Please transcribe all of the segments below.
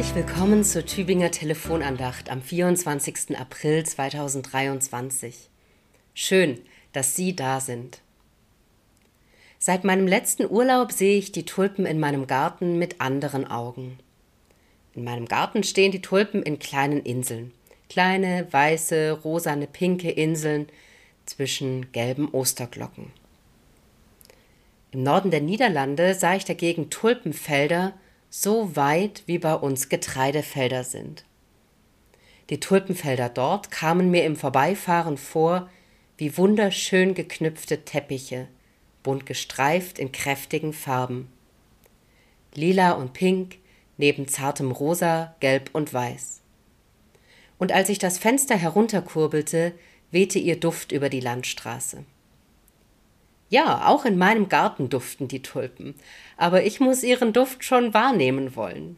Willkommen zur Tübinger Telefonandacht am 24. April 2023. Schön, dass Sie da sind. Seit meinem letzten Urlaub sehe ich die Tulpen in meinem Garten mit anderen Augen. In meinem Garten stehen die Tulpen in kleinen Inseln. Kleine, weiße, rosane, pinke Inseln zwischen gelben Osterglocken. Im Norden der Niederlande sah ich dagegen Tulpenfelder so weit wie bei uns Getreidefelder sind. Die Tulpenfelder dort kamen mir im Vorbeifahren vor wie wunderschön geknüpfte Teppiche, bunt gestreift in kräftigen Farben. Lila und Pink neben zartem Rosa, Gelb und Weiß. Und als ich das Fenster herunterkurbelte, wehte ihr Duft über die Landstraße. Ja, auch in meinem Garten duften die Tulpen, aber ich muss ihren Duft schon wahrnehmen wollen.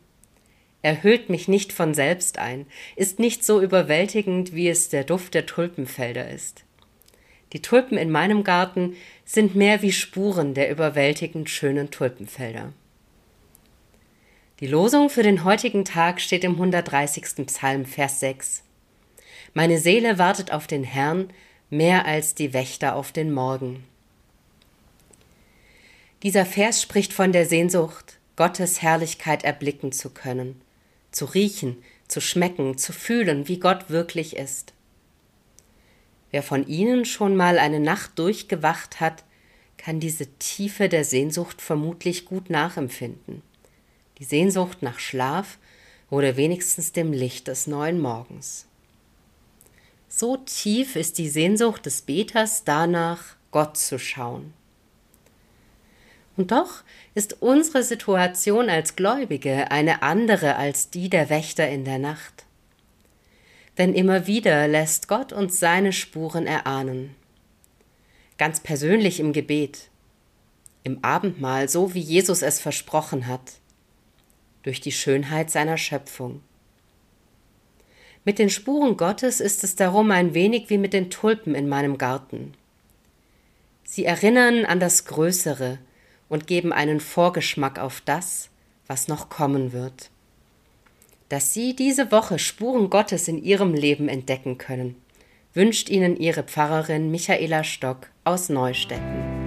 Er hüllt mich nicht von selbst ein, ist nicht so überwältigend, wie es der Duft der Tulpenfelder ist. Die Tulpen in meinem Garten sind mehr wie Spuren der überwältigend schönen Tulpenfelder. Die Losung für den heutigen Tag steht im 130. Psalm, Vers 6. Meine Seele wartet auf den Herrn mehr als die Wächter auf den Morgen. Dieser Vers spricht von der Sehnsucht, Gottes Herrlichkeit erblicken zu können, zu riechen, zu schmecken, zu fühlen, wie Gott wirklich ist. Wer von Ihnen schon mal eine Nacht durchgewacht hat, kann diese Tiefe der Sehnsucht vermutlich gut nachempfinden. Die Sehnsucht nach Schlaf oder wenigstens dem Licht des neuen Morgens. So tief ist die Sehnsucht des Beters danach, Gott zu schauen. Und doch ist unsere Situation als Gläubige eine andere als die der Wächter in der Nacht. Denn immer wieder lässt Gott uns seine Spuren erahnen. Ganz persönlich im Gebet, im Abendmahl, so wie Jesus es versprochen hat, durch die Schönheit seiner Schöpfung. Mit den Spuren Gottes ist es darum ein wenig wie mit den Tulpen in meinem Garten. Sie erinnern an das Größere, und geben einen Vorgeschmack auf das, was noch kommen wird. Dass Sie diese Woche Spuren Gottes in Ihrem Leben entdecken können, wünscht Ihnen Ihre Pfarrerin Michaela Stock aus Neustetten.